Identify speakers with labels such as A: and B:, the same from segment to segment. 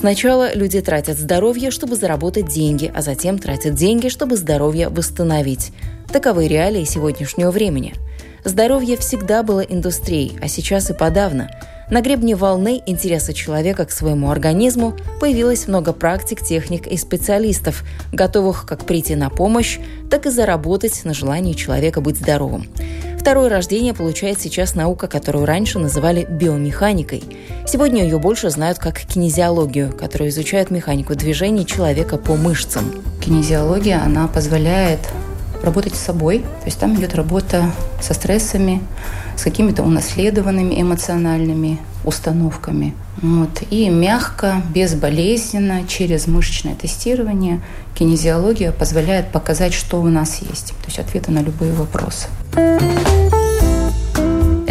A: Сначала люди тратят здоровье, чтобы заработать деньги, а затем тратят деньги, чтобы здоровье восстановить. Таковы реалии сегодняшнего времени. Здоровье всегда было индустрией, а сейчас и подавно. На гребне волны интереса человека к своему организму появилось много практик, техник и специалистов, готовых как прийти на помощь, так и заработать на желании человека быть здоровым. Второе рождение получает сейчас наука, которую раньше называли биомеханикой. Сегодня ее больше знают как кинезиологию, которая изучает механику движений человека по мышцам.
B: Кинезиология, она позволяет работать с собой, то есть там идет работа со стрессами, с какими-то унаследованными эмоциональными установками. Вот. И мягко, безболезненно, через мышечное тестирование кинезиология позволяет показать, что у нас есть. То есть ответы на любые вопросы.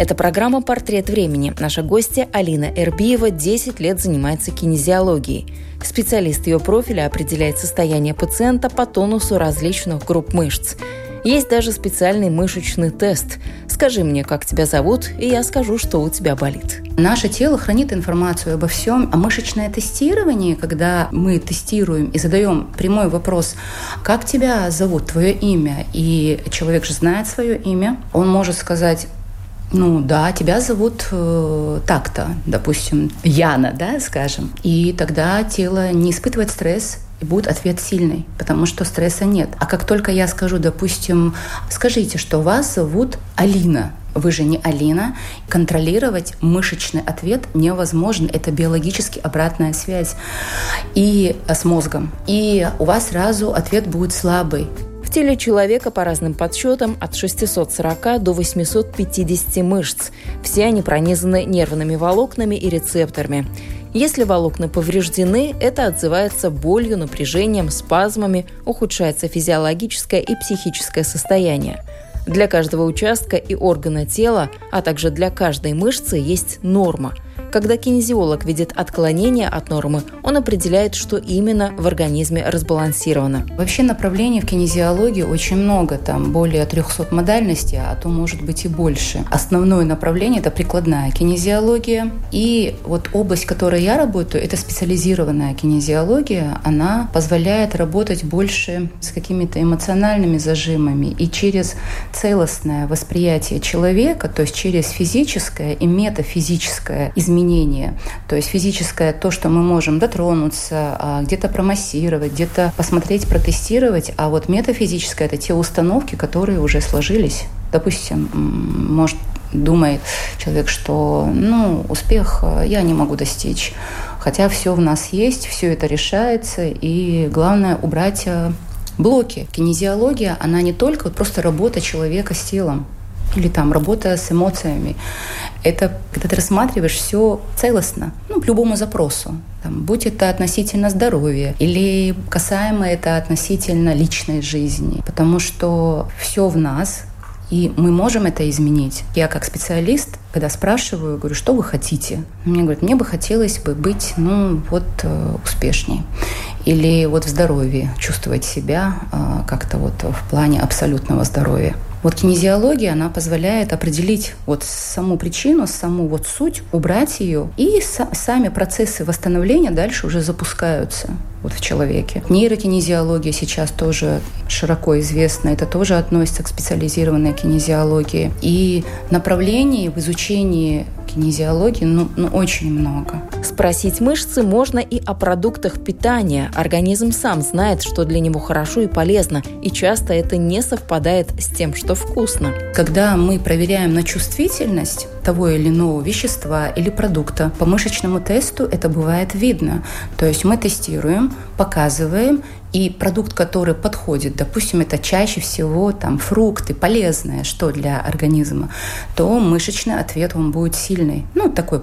A: Это программа «Портрет времени». Наша гостья Алина Эрбиева 10 лет занимается кинезиологией. Специалист ее профиля определяет состояние пациента по тонусу различных групп мышц. Есть даже специальный мышечный тест. Скажи мне, как тебя зовут, и я скажу, что у тебя болит.
B: Наше тело хранит информацию обо всем, а мышечное тестирование, когда мы тестируем и задаем прямой вопрос, как тебя зовут, твое имя, и человек же знает свое имя, он может сказать, ну да, тебя зовут э, так-то, допустим, Яна, да, скажем. И тогда тело не испытывает стресс, и будет ответ сильный, потому что стресса нет. А как только я скажу, допустим, скажите, что вас зовут Алина, вы же не Алина. Контролировать мышечный ответ невозможно. Это биологически обратная связь и с мозгом. И у вас сразу ответ будет слабый.
A: В теле человека по разным подсчетам от 640 до 850 мышц. Все они пронизаны нервными волокнами и рецепторами. Если волокна повреждены, это отзывается болью, напряжением, спазмами, ухудшается физиологическое и психическое состояние. Для каждого участка и органа тела, а также для каждой мышцы есть норма – когда кинезиолог видит отклонение от нормы, он определяет, что именно в организме разбалансировано.
B: Вообще направлений в кинезиологии очень много, там более 300 модальностей, а то может быть и больше. Основное направление – это прикладная кинезиология. И вот область, в которой я работаю, это специализированная кинезиология. Она позволяет работать больше с какими-то эмоциональными зажимами и через целостное восприятие человека, то есть через физическое и метафизическое изменение изменения. То есть физическое то, что мы можем дотронуться, а, где-то промассировать, где-то посмотреть, протестировать, а вот метафизическое – это те установки, которые уже сложились. Допустим, может думает человек, что ну, успех э, я не могу достичь. Хотя все в нас есть, все это решается, и главное убрать э, блоки. Кинезиология, она не только просто работа человека с телом, или там работа с эмоциями. Это когда ты рассматриваешь все целостно, ну, к любому запросу. Там, будь это относительно здоровья или касаемо это относительно личной жизни. Потому что все в нас, и мы можем это изменить. Я как специалист, когда спрашиваю, говорю, что вы хотите? Мне говорят, мне бы хотелось бы быть, ну, вот, э, успешней. Или вот в здоровье, чувствовать себя э, как-то вот в плане абсолютного здоровья. Вот кинезиология, она позволяет определить вот саму причину, саму вот суть, убрать ее, и сами процессы восстановления дальше уже запускаются вот в человеке. Нейрокинезиология сейчас тоже широко известна, это тоже относится к специализированной кинезиологии. И направлений в изучении кинезиологии ну, ну, очень много.
A: Спросить мышцы можно и о продуктах питания. Организм сам знает, что для него хорошо и полезно, и часто это не совпадает с тем, что вкусно.
B: Когда мы проверяем на чувствительность того или иного вещества или продукта, по мышечному тесту это бывает видно. То есть мы тестируем, показываем, и продукт, который подходит, допустим, это чаще всего там фрукты, полезное, что для организма, то мышечный ответ он будет сильный. Ну, такой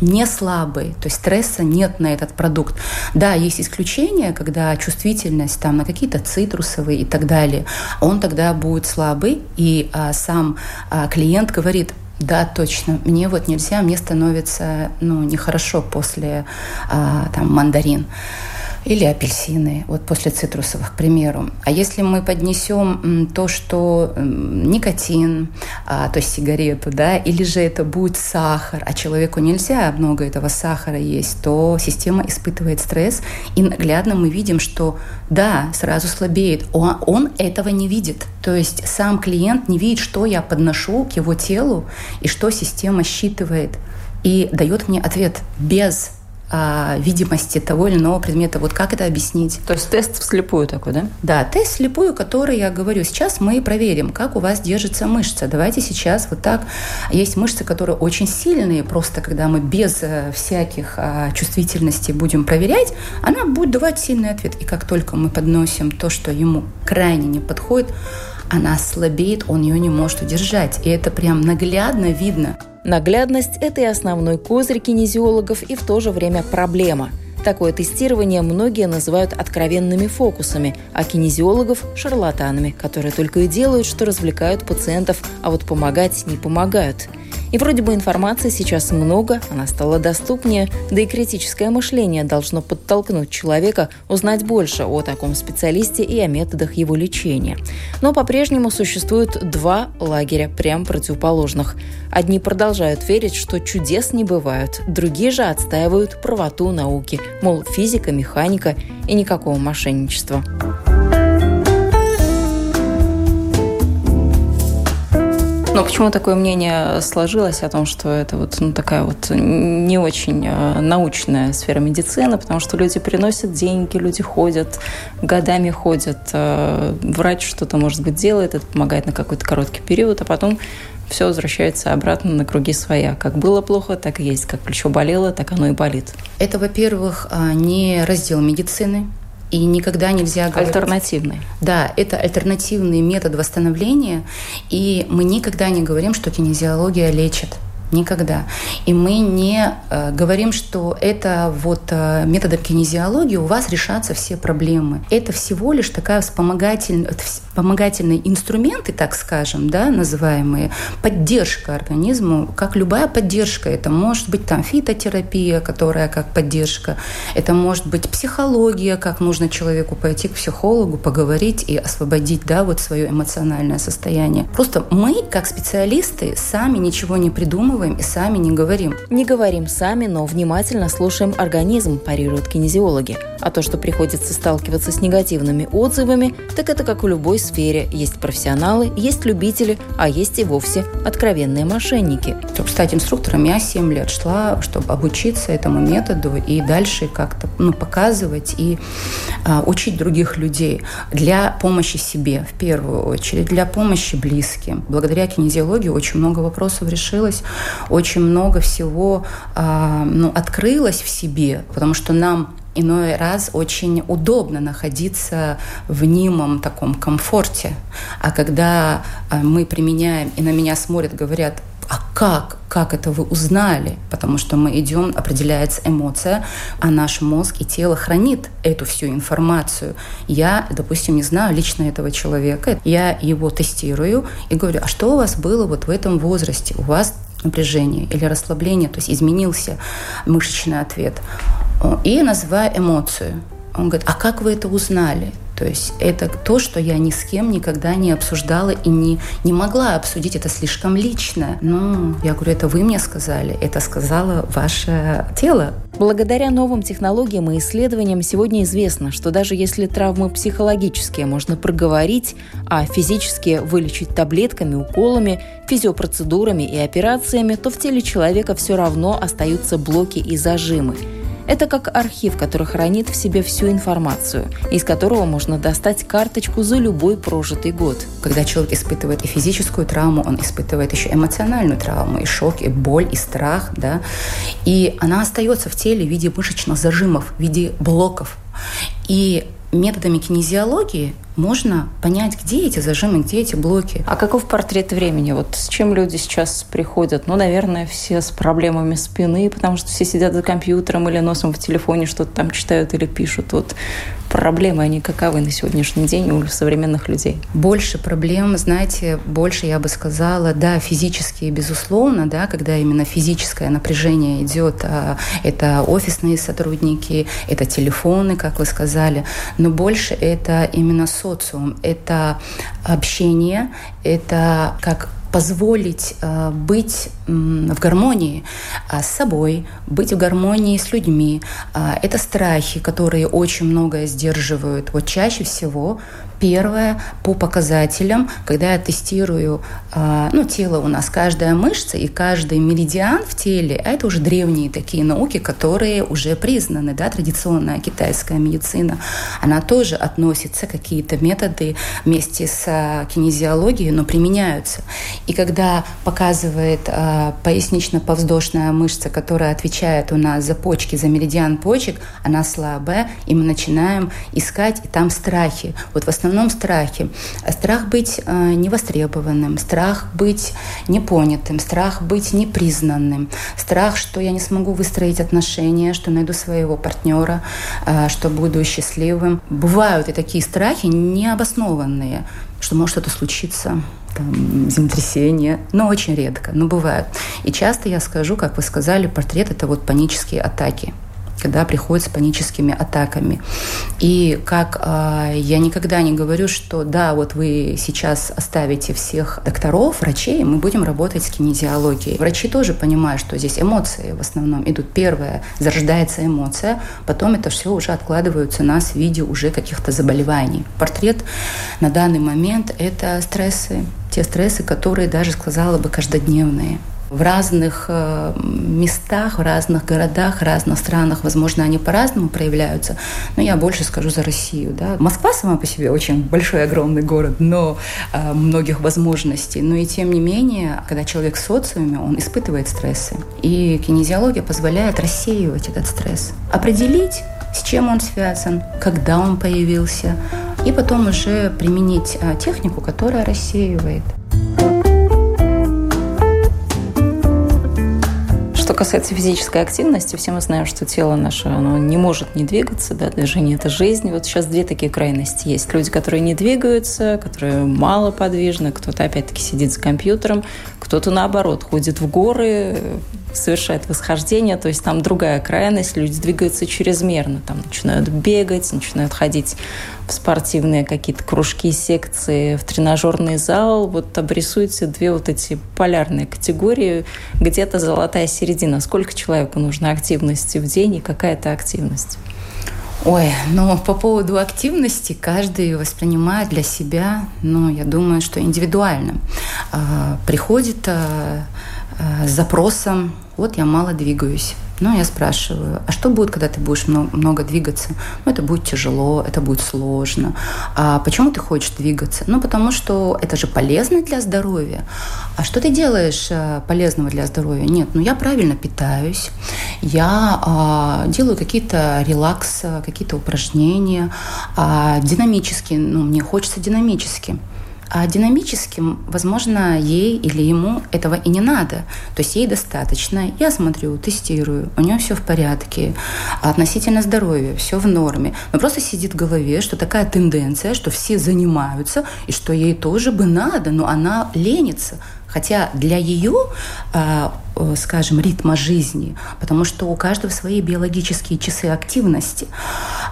B: не слабый, то есть стресса нет на этот продукт. Да, есть исключения, когда чувствительность там, на какие-то цитрусовые и так далее, он тогда будет слабый, и а, сам а, клиент говорит, да, точно. Мне вот нельзя, мне становится ну, нехорошо после а, там, мандарин или апельсины, вот после цитрусовых, к примеру. А если мы поднесем то, что никотин, а, то есть сигарету, да, или же это будет сахар, а человеку нельзя много этого сахара есть, то система испытывает стресс, и наглядно мы видим, что да, сразу слабеет. Он, он этого не видит. То есть сам клиент не видит, что я подношу к его телу и что система считывает и дает мне ответ без а, видимости того или иного предмета. Вот как это объяснить?
A: То есть тест вслепую такой, да?
B: Да, тест вслепую, который я говорю. Сейчас мы проверим, как у вас держится мышца. Давайте сейчас вот так. Есть мышцы, которые очень сильные, просто когда мы без э, всяких а, чувствительностей будем проверять, она будет давать сильный ответ. И как только мы подносим то, что ему крайне не подходит, она слабеет, он ее не может удержать. И это прям наглядно видно.
A: Наглядность – это и основной козырь кинезиологов, и в то же время проблема. Такое тестирование многие называют откровенными фокусами, а кинезиологов – шарлатанами, которые только и делают, что развлекают пациентов, а вот помогать не помогают – и вроде бы информации сейчас много, она стала доступнее, да и критическое мышление должно подтолкнуть человека узнать больше о таком специалисте и о методах его лечения. Но по-прежнему существуют два лагеря, прям противоположных. Одни продолжают верить, что чудес не бывают, другие же отстаивают правоту науки, мол, физика, механика и никакого мошенничества. Но почему такое мнение сложилось о том, что это вот ну, такая вот не очень э, научная сфера медицины, потому что люди приносят деньги, люди ходят, годами ходят, э, врач что-то, может быть, делает, это помогает на какой-то короткий период, а потом все возвращается обратно на круги своя. Как было плохо, так и есть. Как плечо болело, так оно и болит.
B: Это, во-первых, а, не раздел медицины и никогда нельзя
A: говорить... Альтернативный.
B: Да, это альтернативный метод восстановления, и мы никогда не говорим, что кинезиология лечит. Никогда. И мы не э, говорим, что это вот э, методом кинезиологии у вас решатся все проблемы. Это всего лишь такая вспомогательная, вспомогательные инструменты, так скажем, да, называемые, поддержка организму, как любая поддержка. Это может быть там фитотерапия, которая как поддержка, это может быть психология, как нужно человеку пойти к психологу, поговорить и освободить, да, вот свое эмоциональное состояние. Просто мы, как специалисты, сами ничего не придумываем и сами не говорим.
A: Не говорим сами, но внимательно слушаем организм, парируют кинезиологи. А то, что приходится сталкиваться с негативными отзывами, так это как у любой сфере. Есть профессионалы, есть любители, а есть и вовсе откровенные мошенники.
B: Стать инструктором, я 7 лет шла, чтобы обучиться этому методу и дальше как-то ну, показывать и а, учить других людей для помощи себе в первую очередь, для помощи близким. Благодаря кинезиологии очень много вопросов решилось, очень много всего а, ну, открылось в себе, потому что нам иной раз очень удобно находиться в немом таком комфорте. А когда а, мы применяем, и на меня смотрят, говорят, а как? Как это вы узнали? Потому что мы идем, определяется эмоция, а наш мозг и тело хранит эту всю информацию. Я, допустим, не знаю лично этого человека, я его тестирую и говорю, а что у вас было вот в этом возрасте? У вас напряжение или расслабление, то есть изменился мышечный ответ и называю эмоцию. Он говорит, а как вы это узнали? То есть это то, что я ни с кем никогда не обсуждала и не, не могла обсудить. Это слишком лично. Ну, я говорю, это вы мне сказали, это сказала ваше тело.
A: Благодаря новым технологиям и исследованиям сегодня известно, что даже если травмы психологические можно проговорить, а физические вылечить таблетками, уколами, физиопроцедурами и операциями, то в теле человека все равно остаются блоки и зажимы – это как архив, который хранит в себе всю информацию, из которого можно достать карточку за любой прожитый год.
B: Когда человек испытывает и физическую травму, он испытывает еще эмоциональную травму, и шок, и боль, и страх, да, и она остается в теле в виде мышечных зажимов, в виде блоков. И методами кинезиологии можно понять, где эти зажимы, где эти блоки.
A: А каков портрет времени? Вот с чем люди сейчас приходят? Ну, наверное, все с проблемами спины, потому что все сидят за компьютером или носом в телефоне что-то там читают или пишут. Вот проблемы, они каковы на сегодняшний день у современных людей?
B: Больше проблем, знаете, больше, я бы сказала, да, физические, безусловно, да, когда именно физическое напряжение идет, а, это офисные сотрудники, это телефоны, как вы сказали, но больше это именно социум, это общение, это как позволить э, быть в гармонии э, с собой, быть в гармонии с людьми. Э, это страхи, которые очень многое сдерживают. Вот чаще всего Первое, по показателям, когда я тестирую, а, ну, тело у нас, каждая мышца и каждый меридиан в теле, это уже древние такие науки, которые уже признаны, да, традиционная китайская медицина, она тоже относится, какие-то методы вместе с а, кинезиологией, но применяются. И когда показывает а, пояснично-повздошная мышца, которая отвечает у нас за почки, за меридиан почек, она слабая, и мы начинаем искать, и там страхи. Вот в основном основном страхи. Страх быть э, невостребованным, страх быть непонятым, страх быть непризнанным, страх, что я не смогу выстроить отношения, что найду своего партнера, э, что буду счастливым. Бывают и такие страхи необоснованные, что может что-то случиться, там, землетрясение, но очень редко, но бывают. И часто я скажу, как вы сказали, портрет – это вот панические атаки когда приходят с паническими атаками. И как э, я никогда не говорю, что да, вот вы сейчас оставите всех докторов, врачей, мы будем работать с кинезиологией. Врачи тоже понимают, что здесь эмоции в основном идут. Первое, зарождается эмоция, потом это все уже откладываются нас в виде уже каких-то заболеваний. Портрет на данный момент – это стрессы, те стрессы, которые даже, сказала бы, каждодневные в разных э, местах, в разных городах, разных странах, возможно, они по-разному проявляются, но я больше скажу за Россию. Да. Москва сама по себе очень большой, огромный город, но э, многих возможностей. Но и тем не менее, когда человек в социуме, он испытывает стрессы. И кинезиология позволяет рассеивать этот стресс, определить, с чем он связан, когда он появился, и потом уже применить э, технику, которая рассеивает.
A: Что касается физической активности, все мы знаем, что тело наше оно не может не двигаться, да, движение – это жизнь. Вот сейчас две такие крайности есть. Люди, которые не двигаются, которые мало подвижны, кто-то опять-таки сидит за компьютером, кто-то наоборот ходит в горы, совершает восхождение, то есть там другая крайность, люди двигаются чрезмерно, там начинают бегать, начинают ходить в спортивные какие-то кружки, секции, в тренажерный зал. Вот обрисуйте две вот эти полярные категории, где-то золотая середина. Сколько человеку нужно активности в день и какая это активность?
B: Ой, ну по поводу активности каждый воспринимает для себя, ну я думаю, что индивидуально. А, приходит а, с запросом, вот я мало двигаюсь. Ну, я спрашиваю, а что будет, когда ты будешь много, много двигаться? Ну, это будет тяжело, это будет сложно. А почему ты хочешь двигаться? Ну, потому что это же полезно для здоровья. А что ты делаешь э, полезного для здоровья? Нет, ну я правильно питаюсь, я а, делаю какие-то релакс, какие-то упражнения, а, динамически, ну, мне хочется динамически. А динамическим, возможно, ей или ему этого и не надо. То есть ей достаточно. Я смотрю, тестирую, у нее все в порядке. А относительно здоровья все в норме. Но просто сидит в голове, что такая тенденция, что все занимаются, и что ей тоже бы надо, но она ленится. Хотя для ее, а, скажем, ритма жизни, потому что у каждого свои биологические часы активности,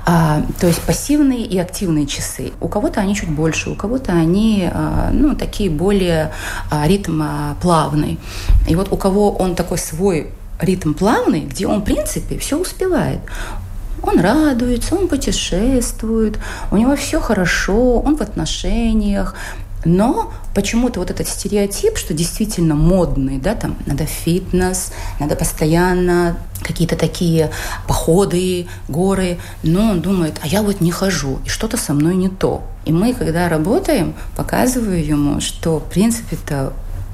B: а, то есть пассивные и активные часы. У кого-то они чуть больше, у кого-то они а, ну, такие более ритм плавный. И вот у кого он такой свой ритм плавный, где он, в принципе, все успевает. Он радуется, он путешествует, у него все хорошо, он в отношениях, но почему-то вот этот стереотип, что действительно модный, да, там надо фитнес, надо постоянно какие-то такие походы, горы, но он думает, а я вот не хожу, и что-то со мной не то. И мы, когда работаем, показываю ему, что, в принципе-то,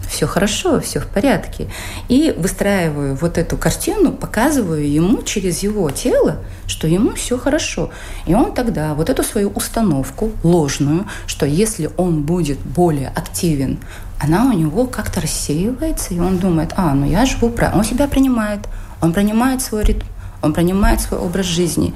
B: все хорошо, все в порядке. И выстраиваю вот эту картину, показываю ему через его тело, что ему все хорошо. И он тогда вот эту свою установку ложную, что если он будет более активен, она у него как-то рассеивается, и он думает, а, ну я живу правильно. Он себя принимает, он принимает свой ритм он принимает свой образ жизни.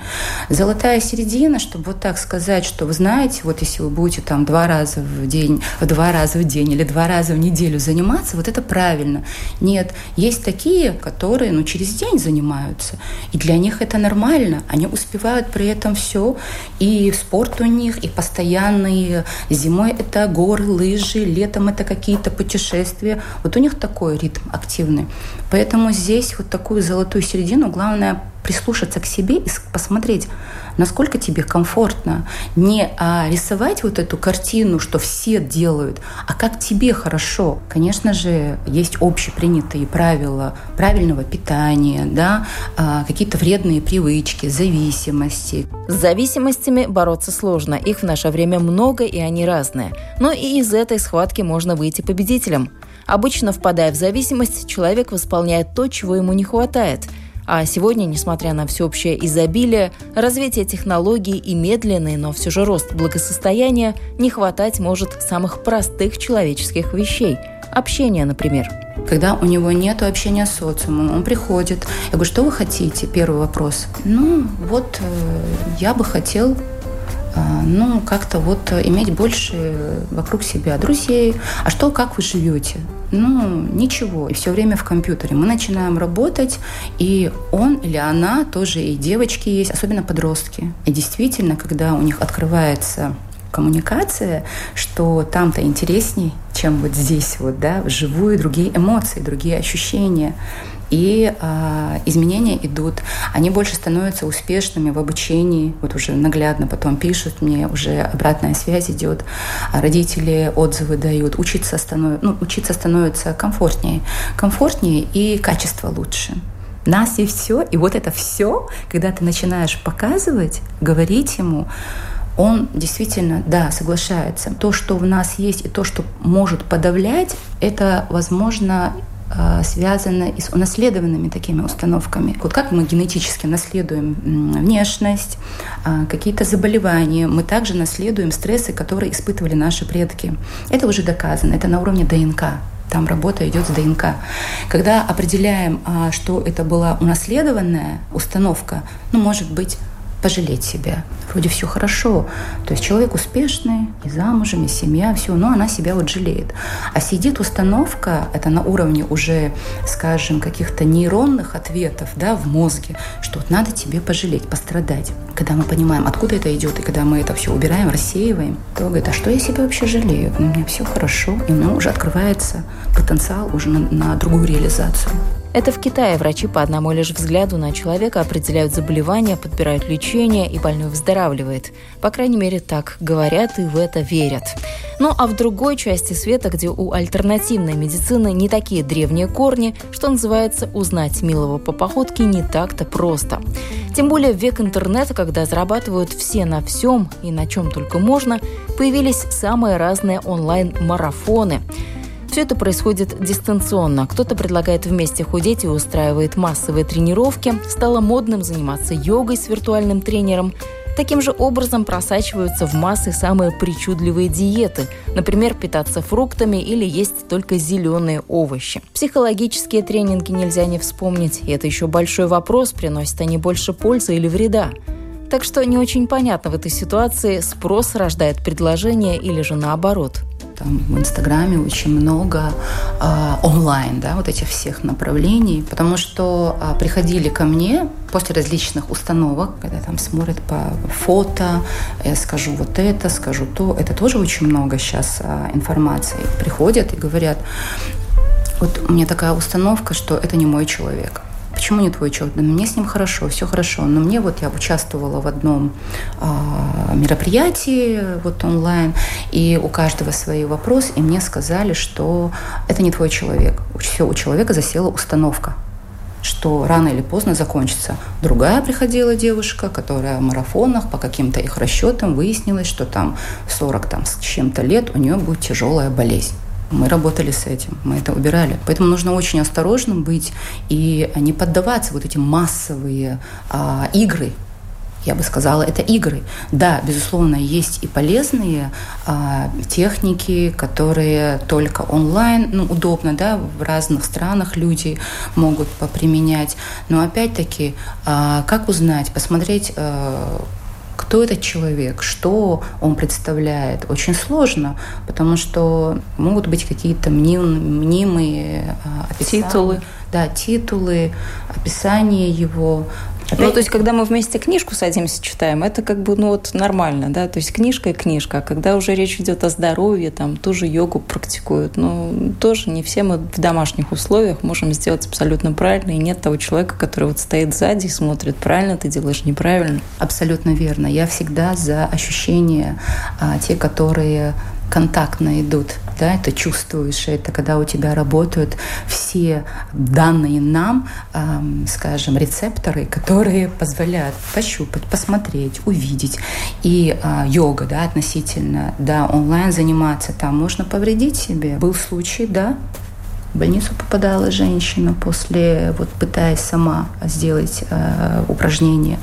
B: Золотая середина, чтобы вот так сказать, что вы знаете, вот если вы будете там два раза в день, два раза в день или два раза в неделю заниматься, вот это правильно. Нет, есть такие, которые ну, через день занимаются, и для них это нормально. Они успевают при этом все, и спорт у них, и постоянные. Зимой это горы, лыжи, летом это какие-то путешествия. Вот у них такой ритм активный. Поэтому здесь вот такую золотую середину главное прислушаться к себе и посмотреть, насколько тебе комфортно. Не а, рисовать вот эту картину, что все делают, а как тебе хорошо. Конечно же, есть общепринятые правила правильного питания, да, а, какие-то вредные привычки, зависимости.
A: С зависимостями бороться сложно. Их в наше время много, и они разные. Но и из этой схватки можно выйти победителем. Обычно, впадая в зависимость, человек восполняет то, чего ему не хватает – а сегодня, несмотря на всеобщее изобилие, развитие технологий и медленный, но все же рост благосостояния, не хватать может самых простых человеческих вещей – общения, например.
B: Когда у него нет общения с социумом, он приходит. Я говорю, что вы хотите? Первый вопрос. Ну, вот э, я бы хотел ну, как-то вот иметь больше вокруг себя друзей. А что, как вы живете? ну, ничего, и все время в компьютере. Мы начинаем работать, и он или она тоже, и девочки есть, особенно подростки. И действительно, когда у них открывается коммуникация, что там-то интересней, чем вот здесь вот, да, вживую другие эмоции, другие ощущения и э, изменения идут. Они больше становятся успешными в обучении, вот уже наглядно потом пишут мне, уже обратная связь идет, а родители отзывы дают, учиться, станов... ну, учиться становится комфортнее, комфортнее и качество лучше нас и все. И вот это все, когда ты начинаешь показывать, говорить ему, он действительно, да, соглашается. То, что в нас есть, и то, что может подавлять, это, возможно, а, связано и с унаследованными такими установками. Вот как мы генетически наследуем внешность, а, какие-то заболевания, мы также наследуем стрессы, которые испытывали наши предки. Это уже доказано, это на уровне ДНК. Там работа идет с ДНК. Когда определяем, а, что это была унаследованная установка, ну, может быть, пожалеть себя. Вроде все хорошо. То есть человек успешный, и замужем, и семья, все, но она себя вот жалеет. А сидит установка, это на уровне уже, скажем, каких-то нейронных ответов да, в мозге, что вот надо тебе пожалеть, пострадать. Когда мы понимаем, откуда это идет, и когда мы это все убираем, рассеиваем, то говорит, а что я себя вообще жалею? У меня все хорошо, и у меня уже открывается потенциал уже на, на другую реализацию.
A: Это в Китае врачи по одному лишь взгляду на человека определяют заболевания, подбирают лечение, и больной выздоравливает. По крайней мере, так говорят и в это верят. Ну а в другой части света, где у альтернативной медицины не такие древние корни, что называется, узнать милого по походке не так-то просто. Тем более в век интернета, когда зарабатывают все на всем и на чем только можно, появились самые разные онлайн-марафоны – все это происходит дистанционно. Кто-то предлагает вместе худеть и устраивает массовые тренировки. Стало модным заниматься йогой с виртуальным тренером. Таким же образом просачиваются в массы самые причудливые диеты. Например, питаться фруктами или есть только зеленые овощи. Психологические тренинги нельзя не вспомнить. И это еще большой вопрос, приносят они больше пользы или вреда. Так что не очень понятно в этой ситуации, спрос рождает предложение или же наоборот –
B: там в Инстаграме очень много э, онлайн, да, вот этих всех направлений, потому что э, приходили ко мне после различных установок, когда там смотрят по фото, я скажу вот это, скажу то, это тоже очень много сейчас э, информации. Приходят и говорят, вот у меня такая установка, что это не мой человек почему не твой человек? Да мне с ним хорошо, все хорошо. Но мне вот я участвовала в одном э, мероприятии вот онлайн, и у каждого свои вопросы, и мне сказали, что это не твой человек. Все, у человека засела установка что рано или поздно закончится. Другая приходила девушка, которая в марафонах по каким-то их расчетам выяснилось, что там 40 там, с чем-то лет у нее будет тяжелая болезнь. Мы работали с этим, мы это убирали. Поэтому нужно очень осторожным быть и не поддаваться вот этим массовые а, игры, я бы сказала, это игры. Да, безусловно, есть и полезные а, техники, которые только онлайн, ну, удобно, да, в разных странах люди могут поприменять. Но опять-таки, а, как узнать, посмотреть, а, кто этот человек, что он представляет, очень сложно, потому что могут быть какие-то мним, мнимые а, описания.
A: Титулы.
B: Да, титулы, описание его.
A: Опять... Ну, то есть, когда мы вместе книжку садимся, читаем, это как бы, ну, вот нормально, да, то есть книжка и книжка, а когда уже речь идет о здоровье, там, тоже йогу практикуют, ну, тоже не все мы в домашних условиях можем сделать абсолютно правильно, и нет того человека, который вот стоит сзади и смотрит, правильно ты делаешь, неправильно.
B: Абсолютно верно. Я всегда за ощущения, а, те, которые контактно идут, да, это чувствуешь, это когда у тебя работают все данные нам, эм, скажем, рецепторы, которые позволяют пощупать, посмотреть, увидеть. И э, йога, да, относительно, да, онлайн заниматься, там можно повредить себе. Был случай, да, в больницу попадала женщина после, вот пытаясь сама сделать э, упражнение.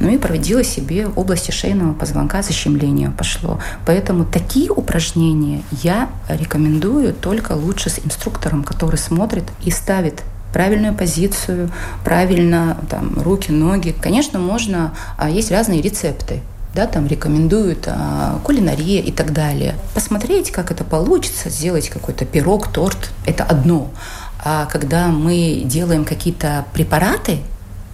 B: Ну и проводила себе в области шейного позвонка, защемление пошло. Поэтому такие упражнения я рекомендую только лучше с инструктором, который смотрит и ставит правильную позицию, правильно там, руки, ноги. Конечно, можно, а есть разные рецепты да, там рекомендуют а, кулинария и так далее. Посмотреть, как это получится, сделать какой-то пирог, торт, это одно. А когда мы делаем какие-то препараты,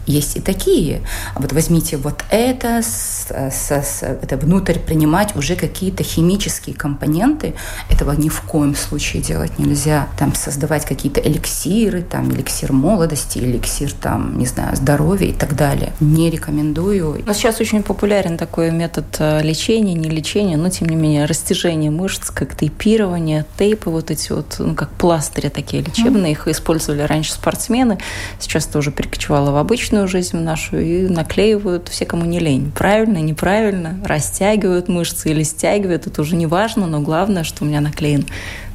B: есть и такие. Вот возьмите вот это, с, с, с, это внутрь принимать уже какие-то химические компоненты. Этого ни в коем случае делать нельзя. Там создавать какие-то эликсиры, там эликсир молодости, эликсир там, не знаю, здоровья и так далее. Не рекомендую.
A: Но сейчас очень популярен такой метод э, лечения, не лечения, но тем не менее растяжение мышц, как тейпирование, тейпы вот эти вот, ну как пластыри такие лечебные, mm. их использовали раньше спортсмены, сейчас тоже перекочевало в обычную личную жизнь нашу и наклеивают все, кому не лень. Правильно, неправильно, растягивают мышцы или стягивают, это уже не важно, но главное, что у меня наклеен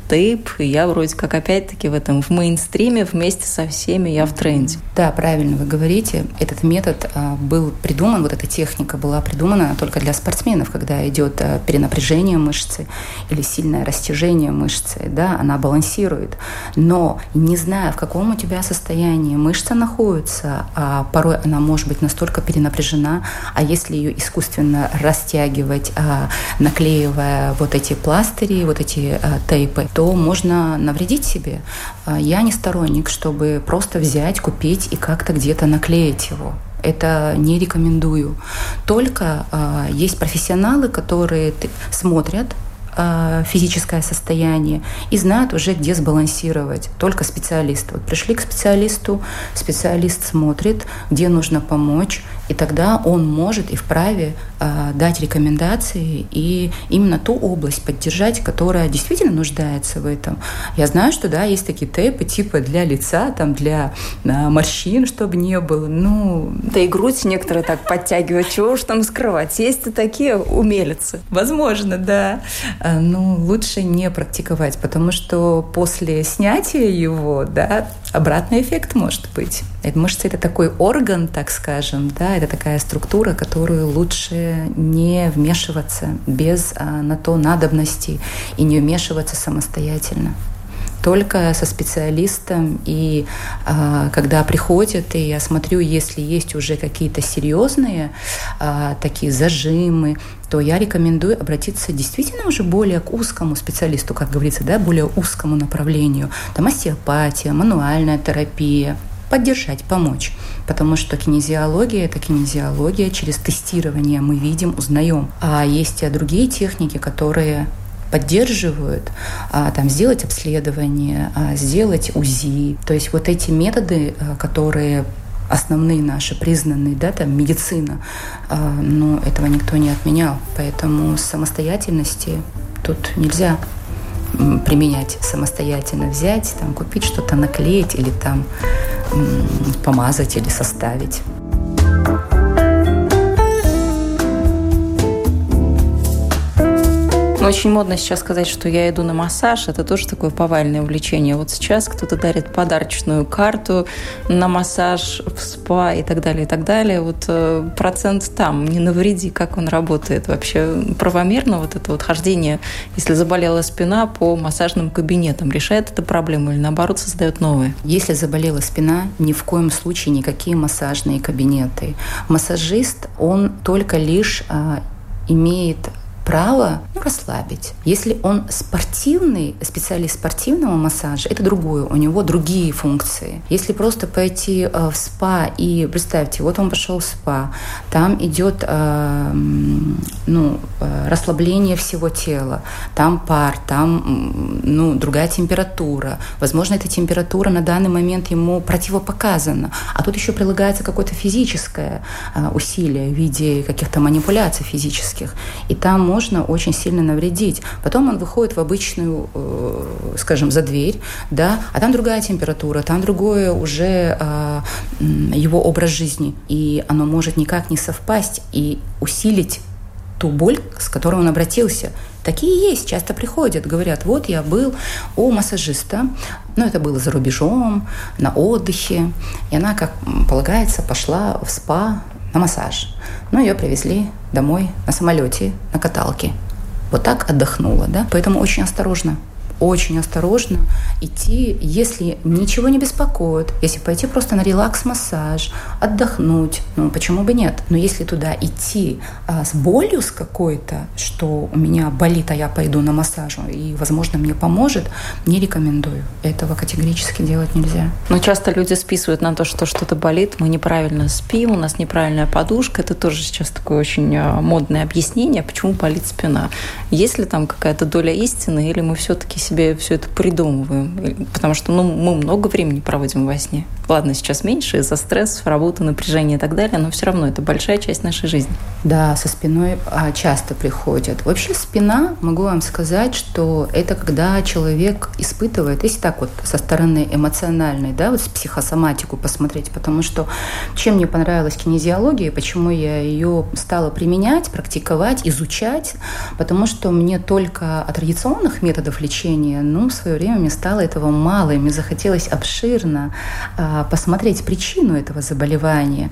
A: тейп, и я вроде как опять-таки в этом, в мейнстриме вместе со всеми я в тренде.
B: Да, правильно вы говорите. Этот метод а, был придуман, вот эта техника была придумана только для спортсменов, когда идет а, перенапряжение мышцы или сильное растяжение мышцы, да, она балансирует. Но не зная, в каком у тебя состоянии мышца находится, а порой она может быть настолько перенапряжена, а если ее искусственно растягивать, а, наклеивая вот эти пластыри, вот эти тейпы, то можно навредить себе. А, я не сторонник, чтобы просто взять, купить и как-то где-то наклеить его. Это не рекомендую. Только э, есть профессионалы, которые смотрят а, физическое состояние и знают уже, где сбалансировать. Только специалист. Вот пришли к специалисту, специалист смотрит, где нужно помочь, и тогда он может и вправе дать рекомендации и именно ту область поддержать, которая действительно нуждается в этом. Я знаю, что да, есть такие тейпы типа для лица, там для э, морщин, чтобы не было. Ну,
A: да и грудь некоторые так подтягивают, чего уж там скрывать. Есть и такие умелицы.
B: Возможно, да. А, ну, лучше не практиковать, потому что после снятия его, да, обратный эффект может быть. Мышца – это такой орган, так скажем, да, это такая структура, которую лучше не вмешиваться без а, на то надобности и не вмешиваться самостоятельно только со специалистом. И а, когда приходят, и я смотрю, если есть уже какие-то серьезные а, такие зажимы, то я рекомендую обратиться действительно уже более к узкому специалисту, как говорится, да, более узкому направлению. Там остеопатия, мануальная терапия, поддержать, помочь. Потому что кинезиология – это кинезиология, через тестирование мы видим, узнаем. А есть и другие техники, которые поддерживают, а, там, сделать обследование, а, сделать УЗИ. То есть вот эти методы, а, которые основные наши признанные, да, там медицина, но этого никто не отменял. Поэтому самостоятельности тут нельзя применять самостоятельно, взять, там, купить что-то, наклеить или там помазать или составить.
A: Очень модно сейчас сказать, что я иду на массаж. Это тоже такое повальное увлечение. Вот сейчас кто-то дарит подарочную карту на массаж, в спа и так далее, и так далее. Вот э, процент там, не навреди, как он работает. Вообще правомерно вот это вот хождение, если заболела спина, по массажным кабинетам. Решает эту проблему или наоборот создает новые?
B: Если заболела спина, ни в коем случае никакие массажные кабинеты. Массажист, он только лишь а, имеет право ну, расслабить. Если он спортивный, специалист спортивного массажа, это другое, у него другие функции. Если просто пойти э, в спа и представьте, вот он пошел в спа, там идет э, ну, э, расслабление всего тела, там пар, там ну, другая температура. Возможно, эта температура на данный момент ему противопоказана, а тут еще прилагается какое-то физическое э, усилие в виде каких-то манипуляций физических. И там можно очень сильно навредить. Потом он выходит в обычную, э, скажем, за дверь, да, а там другая температура, там другое уже э, его образ жизни, и оно может никак не совпасть и усилить ту боль, с которой он обратился. Такие есть, часто приходят, говорят, вот я был у массажиста, ну это было за рубежом, на отдыхе, и она, как полагается, пошла в спа на массаж. Ну, ее привезли домой на самолете, на каталке. Вот так отдохнула, да? Поэтому очень осторожно очень осторожно идти, если ничего не беспокоит, если пойти просто на релакс-массаж, отдохнуть, ну почему бы нет? Но если туда идти а, с болью с какой-то, что у меня болит, а я пойду на массаж, и, возможно, мне поможет, не рекомендую. Этого категорически делать нельзя.
A: Но часто люди списывают на то, что что-то болит, мы неправильно спим, у нас неправильная подушка. Это тоже сейчас такое очень а, модное объяснение, почему болит спина. Есть ли там какая-то доля истины, или мы все-таки себе все это придумываем. Потому что ну, мы много времени проводим во сне. Ладно, сейчас меньше из-за стресса, работы, напряжения и так далее, но все равно это большая часть нашей жизни.
B: Да, со спиной а, часто приходят. Вообще спина, могу вам сказать, что это когда человек испытывает, если так вот со стороны эмоциональной, да, вот с психосоматику посмотреть, потому что чем мне понравилась кинезиология, почему я ее стала применять, практиковать, изучать, потому что мне только от традиционных методов лечения, ну, в свое время мне стало этого мало, и мне захотелось обширно а, посмотреть причину этого заболевания.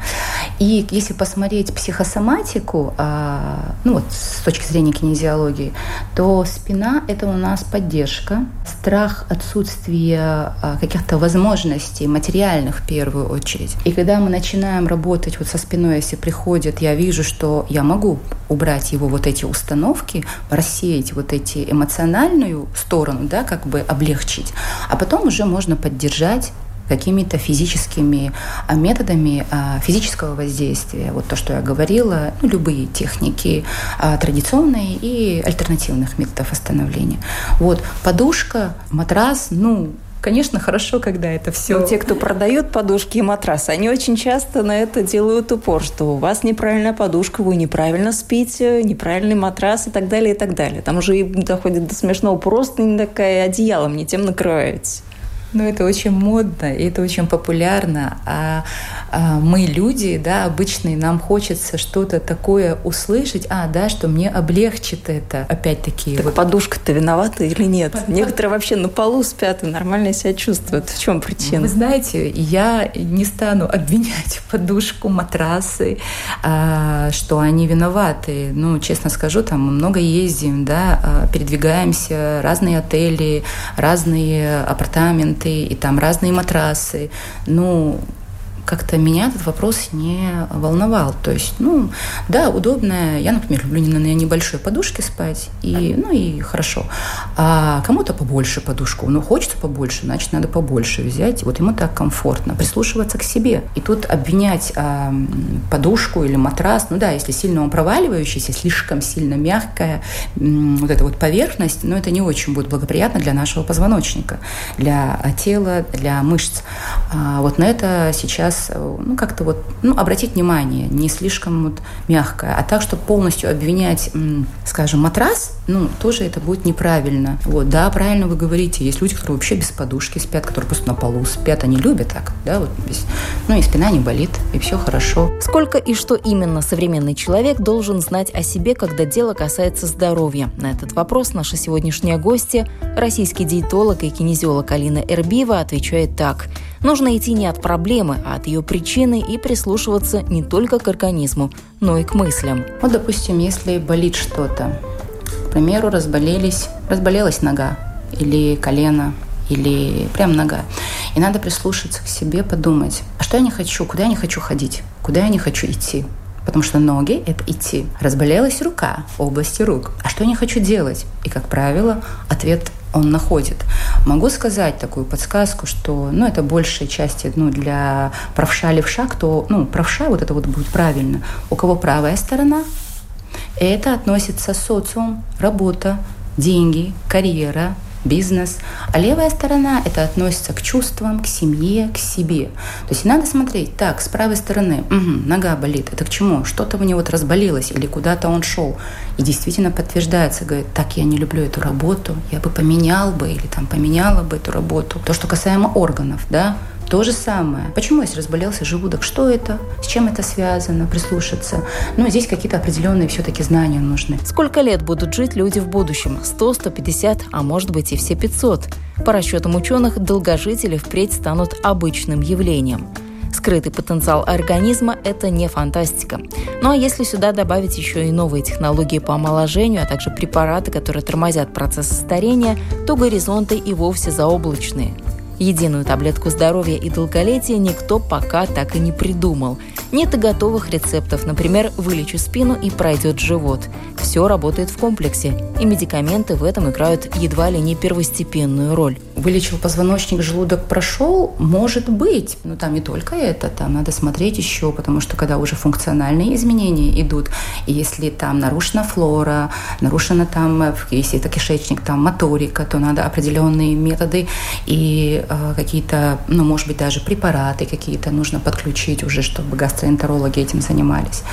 B: И если посмотреть психосоматику, а, ну вот с точки зрения кинезиологии, то спина – это у нас поддержка, страх отсутствия а, каких-то возможностей материальных в первую очередь. И когда мы начинаем работать вот со спиной, если приходит, я вижу, что я могу убрать его вот эти установки, рассеять вот эти эмоциональную сторону, да, как бы облегчить, а потом уже можно поддержать какими-то физическими а, методами а, физического воздействия. Вот то, что я говорила, ну, любые техники а, традиционные и альтернативных методов восстановления. Вот подушка, матрас, ну, Конечно, хорошо, когда это все.
A: Но те, кто продают подушки и матрасы, они очень часто на это делают упор, что у вас неправильная подушка, вы неправильно спите, неправильный матрас и так далее, и так далее. Там уже доходит до смешного, просто не такая одеялом не тем накрываете.
B: Ну, это очень модно, и это очень популярно. А, а мы люди, да, обычные, нам хочется что-то такое услышать, а, да, что мне облегчит это. Опять-таки.
A: Так вот. подушка-то виновата или нет? Под... Некоторые вообще на полу спят и нормально себя чувствуют. В чем причина?
B: Вы знаете, я не стану обвинять подушку, матрасы, а, что они виноваты. Ну, честно скажу, там мы много ездим, да, а, передвигаемся, разные отели, разные апартаменты, варианты, и там разные матрасы. Ну, как-то меня этот вопрос не волновал. То есть, ну, да, удобно. Я, например, люблю на небольшой подушке спать, и, ну и хорошо. А кому-то побольше подушку. Ну, хочется побольше, значит, надо побольше взять. Вот ему так комфортно. Прислушиваться к себе. И тут обвинять а, подушку или матрас, ну да, если сильно он проваливающийся, слишком сильно мягкая, вот эта вот поверхность, ну, это не очень будет благоприятно для нашего позвоночника, для тела, для мышц. А вот на это сейчас раз, ну, как-то вот, ну, обратить внимание, не слишком вот мягкое, а так, чтобы полностью обвинять, скажем, матрас, ну, тоже это будет неправильно. Вот, да, правильно вы говорите, есть люди, которые вообще без подушки спят, которые просто на полу спят, они любят так, да, вот без, ну, и спина не болит, и все хорошо.
A: Сколько и что именно современный человек должен знать о себе, когда дело касается здоровья? На этот вопрос наша сегодняшняя гостья, российский диетолог и кинезиолог Алина Эрбиева, отвечает так. Нужно идти не от проблемы, а от ее причины и прислушиваться не только к организму, но и к мыслям.
B: Вот, допустим, если болит что-то, к примеру, разболелись, разболелась нога или колено, или прям нога. И надо прислушаться к себе, подумать, а что я не хочу, куда я не хочу ходить, куда я не хочу идти. Потому что ноги – это идти. Разболелась рука, области рук. А что я не хочу делать? И, как правило, ответ он находит. Могу сказать такую подсказку, что ну, это большей части ну, для правша левша, кто, ну, правша, вот это вот будет правильно. У кого правая сторона, это относится социум, работа, деньги, карьера, бизнес. А левая сторона – это относится к чувствам, к семье, к себе. То есть надо смотреть, так, с правой стороны, угу, нога болит, это к чему? Что-то у него вот разболелось или куда-то он шел. И действительно подтверждается, говорит, так, я не люблю эту работу, я бы поменял бы или там поменяла бы эту работу. То, что касаемо органов, да, то же самое. Почему, если разболелся желудок, что это, с чем это связано, прислушаться. Ну, здесь какие-то определенные все-таки знания нужны.
A: Сколько лет будут жить люди в будущем? 100, 150, а может быть и все 500? По расчетам ученых, долгожители впредь станут обычным явлением. Скрытый потенциал организма – это не фантастика. Ну а если сюда добавить еще и новые технологии по омоложению, а также препараты, которые тормозят процесс старения, то горизонты и вовсе заоблачные – Единую таблетку здоровья и долголетия никто пока так и не придумал. Нет и готовых рецептов, например, вылечу спину и пройдет живот. Все работает в комплексе, и медикаменты в этом играют едва ли не первостепенную роль.
B: Вылечил позвоночник, желудок прошел, может быть, но там не только это, там надо смотреть еще, потому что когда уже функциональные изменения идут, и если там нарушена флора, нарушена там, если это кишечник, там моторика, то надо определенные методы и э, какие-то, ну, может быть, даже препараты какие-то нужно подключить уже, чтобы гастроэнтерологи этим занимались,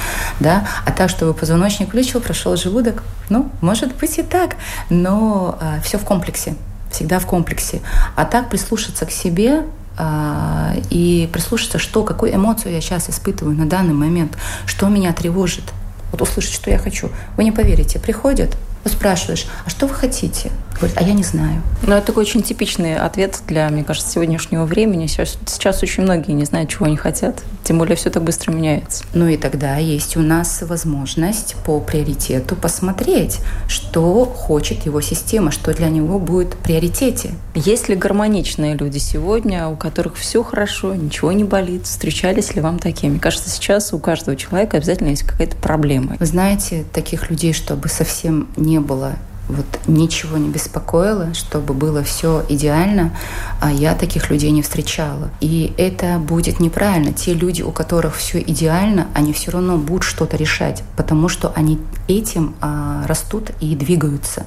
B: да, а так, чтобы позвоночник вылечил, прошел желудок, ну, может быть и так, но э, все в комплексе, всегда в комплексе. А так прислушаться к себе э, и прислушаться, что, какую эмоцию я сейчас испытываю на данный момент, что меня тревожит. Вот услышать, что я хочу. Вы не поверите, приходят, спрашиваешь, а что вы хотите? Говорит, а я не знаю.
A: Ну, это такой очень типичный ответ для, мне кажется, сегодняшнего времени. Сейчас, сейчас очень многие не знают, чего они хотят. Тем более все так быстро меняется.
B: Ну и тогда есть у нас возможность по приоритету посмотреть, что хочет его система, что для него будет в приоритете.
A: Есть ли гармоничные люди сегодня, у которых все хорошо, ничего не болит? Встречались ли вам такие? Мне кажется, сейчас у каждого человека обязательно есть какая-то проблема.
B: Вы знаете, таких людей, чтобы совсем не было вот ничего не беспокоило, чтобы было все идеально, а я таких людей не встречала. И это будет неправильно. Те люди, у которых все идеально, они все равно будут что-то решать, потому что они этим а, растут и двигаются.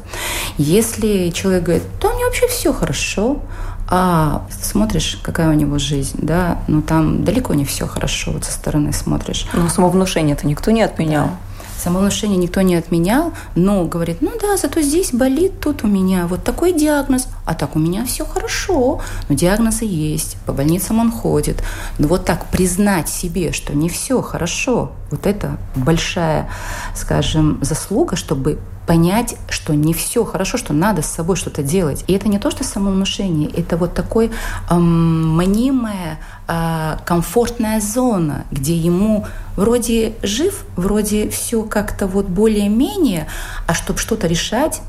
B: Если человек говорит, да, меня вообще все хорошо, а смотришь, какая у него жизнь, да, ну там далеко не все хорошо, вот со стороны смотришь.
A: Но самовнушение это никто не отменял. Да.
B: Самовнушение никто не отменял, но говорит, ну да, зато здесь болит, тут у меня вот такой диагноз, а так у меня все хорошо. Но диагнозы есть, по больницам он ходит. Но вот так признать себе, что не все хорошо, вот это большая, скажем, заслуга, чтобы понять, что не все хорошо, что надо с собой что-то делать. И это не то, что самовнушение, это вот такой эм, манимая э, комфортная зона, где ему вроде жив, вроде все как-то вот более-менее, а чтобы что-то решать,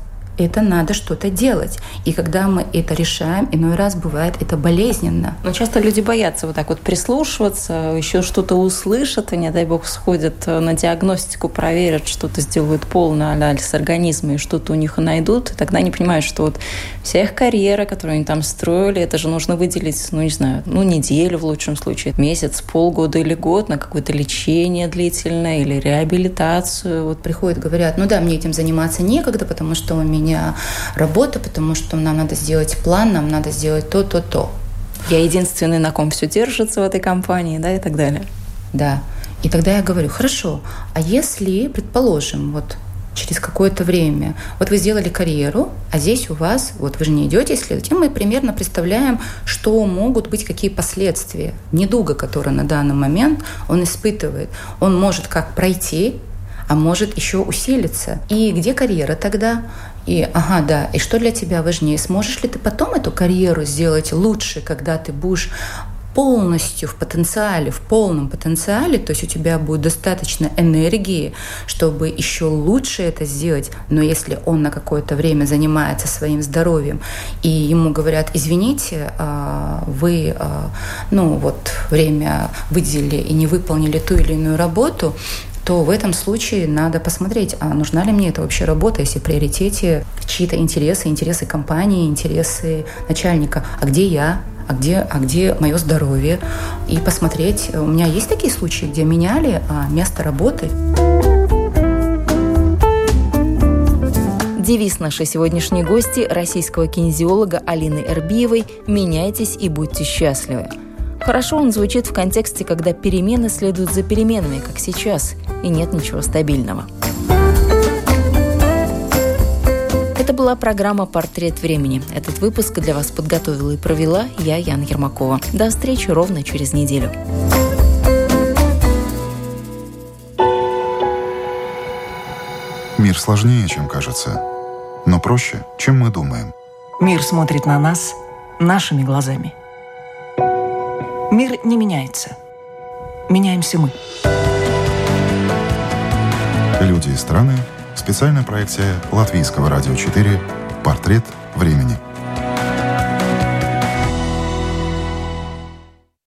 B: это надо что-то делать. И когда мы это решаем, иной раз бывает это болезненно.
A: Но часто люди боятся вот так вот прислушиваться, еще что-то услышат, и, не дай бог, сходят на диагностику, проверят, что-то сделают полный анализ организма, и что-то у них найдут, и тогда они понимают, что вот вся их карьера, которую они там строили, это же нужно выделить, ну, не знаю, ну, неделю в лучшем случае, месяц, полгода или год на какое-то лечение длительное или реабилитацию.
B: Вот приходят, говорят, ну да, мне этим заниматься некогда, потому что у меня меня работа, потому что нам надо сделать план, нам надо сделать то, то, то.
A: Я единственный, на ком все держится в этой компании, да, и так далее.
B: Да. И тогда я говорю, хорошо, а если, предположим, вот через какое-то время. Вот вы сделали карьеру, а здесь у вас, вот вы же не идете исследовать, и мы примерно представляем, что могут быть какие последствия недуга, который на данный момент он испытывает. Он может как пройти, а может еще усилиться. И где карьера тогда? И, ага, да, и что для тебя важнее? Сможешь ли ты потом эту карьеру сделать лучше, когда ты будешь полностью в потенциале, в полном потенциале, то есть у тебя будет достаточно энергии, чтобы еще лучше это сделать, но если он на какое-то время занимается своим здоровьем, и ему говорят, извините, а, вы а, ну, вот, время выделили и не выполнили ту или иную работу, то в этом случае надо посмотреть, а нужна ли мне эта вообще работа, если в приоритете чьи-то интересы, интересы компании, интересы начальника, а где я, а где, а где мое здоровье, и посмотреть. У меня есть такие случаи, где меняли а, место работы.
A: Девиз нашей сегодняшней гости, российского кинезиолога Алины Эрбиевой «Меняйтесь и будьте счастливы». Хорошо он звучит в контексте, когда перемены следуют за переменами, как сейчас, и нет ничего стабильного. Это была программа «Портрет времени». Этот выпуск для вас подготовила и провела я, Яна Ермакова. До встречи ровно через неделю.
C: Мир сложнее, чем кажется, но проще, чем мы думаем.
D: Мир смотрит на нас нашими глазами. Мир не меняется. Меняемся мы.
C: Люди и страны Специальная проекция Латвийского радио 4 «Портрет времени».